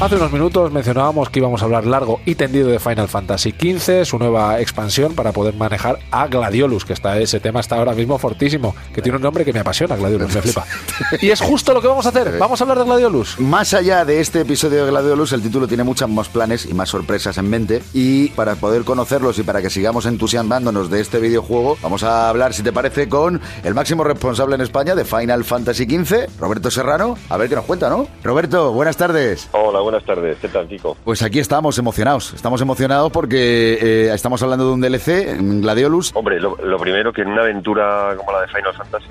Hace unos minutos mencionábamos que íbamos a hablar largo y tendido de Final Fantasy XV, su nueva expansión para poder manejar a Gladiolus, que está ese tema está ahora mismo fortísimo, que tiene un nombre que me apasiona, Gladiolus, me flipa. Y es justo lo que vamos a hacer. Vamos a hablar de Gladiolus. Más allá de este episodio de Gladiolus, el título tiene muchos más planes y más sorpresas en mente. Y para poder conocerlos y para que sigamos entusiasmándonos de este videojuego, vamos a hablar, si te parece, con el máximo responsable en España de Final Fantasy XV, Roberto Serrano. A ver qué nos cuenta, ¿no? Roberto, buenas tardes. Hola, buenas tardes. ¿Qué tal, Kiko? Pues aquí estamos emocionados. Estamos emocionados porque eh, estamos hablando de un DLC, en Gladiolus. Hombre, lo, lo primero que en una aventura como la de Final Fantasy,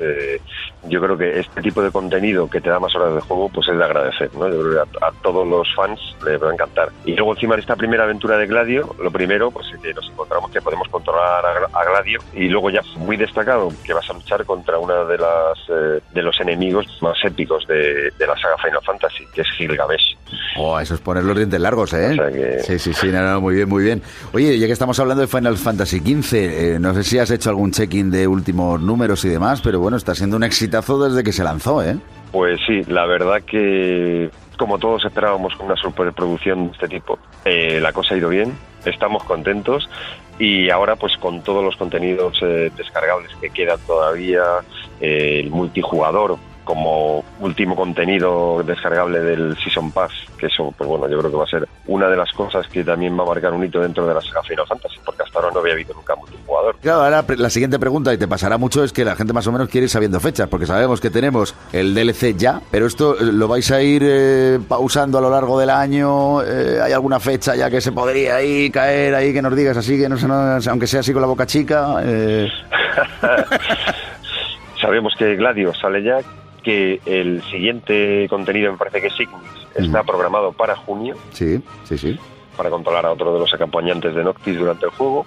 eh, yo creo que este tipo de contenido que te da más horas de juego, pues es de agradecer, ¿no? Yo creo que a, a todos los fans les va a encantar. Y luego encima de esta primera aventura de Gladio, lo primero, pues es que nos encontramos que podemos controlar a, a Gladio y luego ya muy destacado que vas a luchar contra una de las eh, de los enemigos más épicos de, de la saga Final Fantasy, que es Gilgamesh. Oh, eso es poner los dientes largos, ¿eh? O sea que- Sí, sí, sí, no, no, muy bien, muy bien. Oye, ya que estamos hablando de Final Fantasy XV, eh, no sé si has hecho algún check-in de últimos números y demás, pero bueno, está siendo un exitazo desde que se lanzó, ¿eh? Pues sí, la verdad que como todos esperábamos una superproducción de este tipo, eh, la cosa ha ido bien, estamos contentos y ahora pues con todos los contenidos eh, descargables que quedan todavía, eh, el multijugador como último contenido descargable del Season Pass, que eso, pues bueno, yo creo que va a ser una de las cosas que también va a marcar un hito dentro de la saga Final Fantasy, no había habido nunca multijugador. Claro, ahora la siguiente pregunta, y te pasará mucho, es que la gente más o menos quiere ir sabiendo fechas, porque sabemos que tenemos el DLC ya, pero esto eh, lo vais a ir eh, pausando a lo largo del año. eh, ¿Hay alguna fecha ya que se podría ahí caer ahí que nos digas así, que no se nos- aunque sea así con la boca chica? eh, Sabemos que Gladio sale ya, que el siguiente contenido, me parece que es Ignis, está programado para junio, sí, sí, sí. Para controlar a otro de los acompañantes de Noctis durante el juego.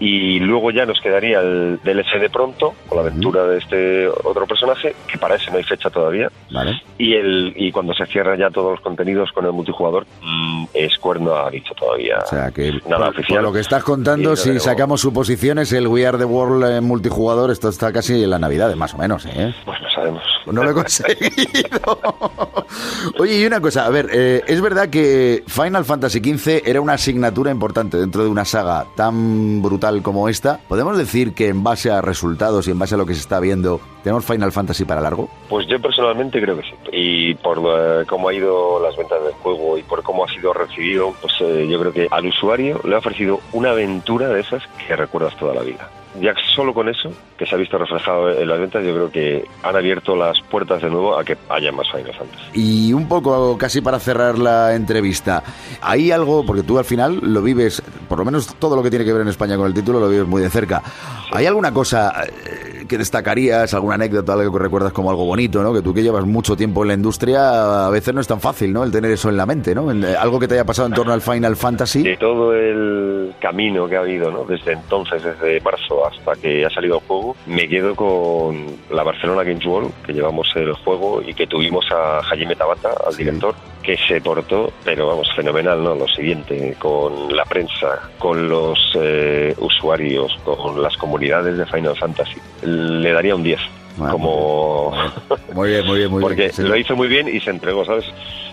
Y luego ya nos quedaría el DLC de pronto, con la aventura de este otro personaje, que para ese no hay fecha todavía. Vale. Y el y cuando se cierran ya todos los contenidos con el multijugador, mm, Square no ha dicho todavía O sea que nada por, oficial. por lo que estás contando, no si sacamos suposiciones, el We Are the World en multijugador, esto está casi en la Navidad, más o menos, ¿eh? Pues no lo he conseguido. Oye, y una cosa, a ver, eh, es verdad que Final Fantasy XV era una asignatura importante dentro de una saga tan brutal como esta. ¿Podemos decir que en base a resultados y en base a lo que se está viendo, tenemos Final Fantasy para largo? Pues yo personalmente creo que sí. Y por eh, cómo ha ido las ventas del juego y por cómo ha sido recibido, pues eh, yo creo que al usuario le ha ofrecido una aventura de esas que recuerdas toda la vida. Ya solo con eso, que se ha visto reflejado en las ventas, yo creo que han abierto las puertas de nuevo a que haya más Final Fantasy. Y un poco, casi para cerrar la entrevista, ¿hay algo, porque tú al final lo vives, por lo menos todo lo que tiene que ver en España con el título lo vives muy de cerca, ¿hay alguna cosa eh, que destacarías, alguna anécdota, algo que recuerdas como algo bonito, ¿no? que tú que llevas mucho tiempo en la industria, a veces no es tan fácil ¿no? el tener eso en la mente, ¿no? Eh, algo que te haya pasado en torno al Final Fantasy. De todo el camino que ha habido, ¿no? Desde entonces, desde marzo hasta que ha salido el juego, me quedo con la Barcelona Games World, que llevamos el juego y que tuvimos a Hajime Tabata, al director, que se portó, pero vamos, fenomenal, ¿no? Lo siguiente, con la prensa, con los eh, usuarios, con las comunidades de Final Fantasy. Le daría un 10. Bueno, como Muy bien, muy bien, muy porque bien. Sí. lo hizo muy bien y se entregó, ¿sabes?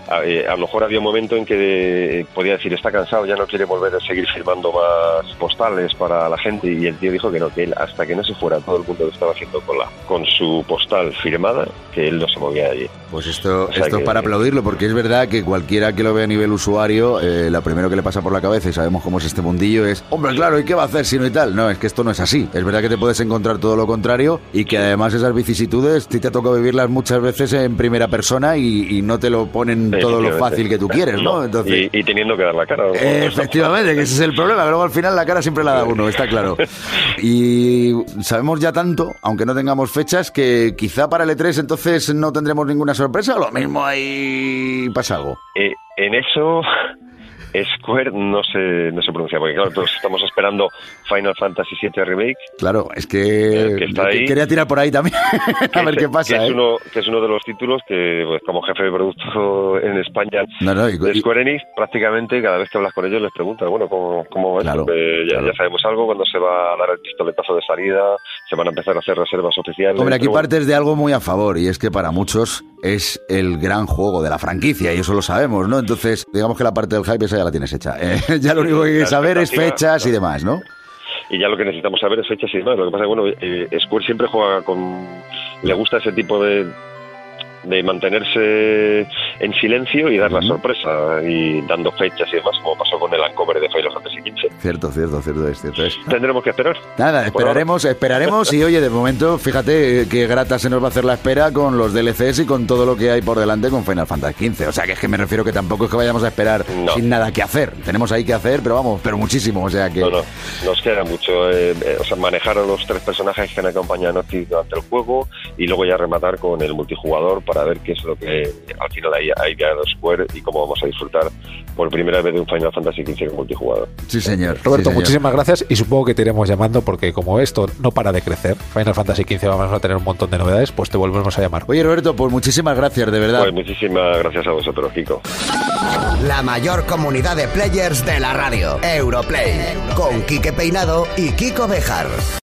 A, eh, a lo mejor había un momento en que eh, podía decir, está cansado, ya no quiere volver a seguir firmando más postales para la gente y el tío dijo que no, que él hasta que no se fuera todo el mundo que estaba haciendo cola con su postal firmada, que él no se movía de allí. Pues esto, O sea esto es que- para aplaudirlo, porque es verdad que cualquiera que lo vea a nivel usuario, eh, lo primero que le pasa por la cabeza, y sabemos cómo es este mundillo, es, hombre, claro, ¿y qué va a hacer si no y tal? No, es que esto no es así. Es verdad que te puedes encontrar todo lo contrario y que además esas vicisitudes ti te toca vivirlas muchas veces en primera persona y, y no te lo ponen todo lo fácil que tú quieres, ¿no? Entonces... y, y teniendo que dar la cara. ¿no? Efectivamente, que ese es el problema, que luego al final la cara siempre la da uno, está claro. Y sabemos ya tanto, aunque no tengamos fechas, que quizá para el E3 entonces no tendremos ninguna sorpresa, o lo mismo ahí pasa algo. Eh, en eso Square no se, no se pronuncia, porque claro, todos estamos esperando Final Fantasy VII Remake. Claro, es que, Eh, que está ahí. quería tirar por ahí también, a ver es- qué pasa. Que es, ¿eh? uno, que es uno de los títulos que, pues, como jefe de producto en España No, no, y- de Square Enix, prácticamente cada vez que hablas con ellos les preguntas, bueno, ¿cómo, cómo es? Claro, Eh, ya, claro. ya sabemos algo, cuando se va a dar el pistoletazo de salida, se van a empezar a hacer reservas oficiales. Hombre, aquí bueno, partes de algo muy a favor y es que para muchos es el gran juego de la franquicia y eso lo sabemos, ¿no? Entonces, digamos que la parte del hype esa ya la tienes hecha. Eh, ya lo único que hay que saber es fechas y demás, ¿no? Y ya lo que necesitamos saber es fechas y demás. Lo que pasa es que, bueno, eh, Square siempre juega con... Le gusta ese tipo de de mantenerse en silencio y dar la sorpresa y dando fechas y demás, como pasó con el Uncover de Final Fantasy XV. Cierto, cierto, cierto es, cierto es. Tendremos que esperar. Nada, ahora. esperaremos, esperaremos y oye, de momento, fíjate eh, qué grata se nos va a hacer la espera con los DLCs y con todo lo que hay por delante con Final Fantasy XV. O sea, que es que me refiero que tampoco es que vayamos a esperar No. sin nada que hacer. Tenemos ahí que hacer, pero vamos, pero muchísimo. O sea que... No, no, nos queda mucho. eh, eh, o sea, manejar a los tres personajes que han acompañado a durante el juego y luego ya rematar con el multijugador para ver qué es lo que al final hay, hay ideado Square y cómo vamos a disfrutar por primera vez de un Final Fantasy XV multijugador. Sí, señor. Roberto, sí, señor. muchísimas gracias y supongo que te iremos llamando porque como esto no para de crecer, Final Fantasy XV vamos a tener un montón de novedades, pues te volvemos a llamar. Oye, Roberto, pues muchísimas gracias, de verdad. Pues muchísimas gracias a vosotros, Kiko. La mayor comunidad de players de la radio. Europlay. Con Quique Peinado y Kiko Bejar.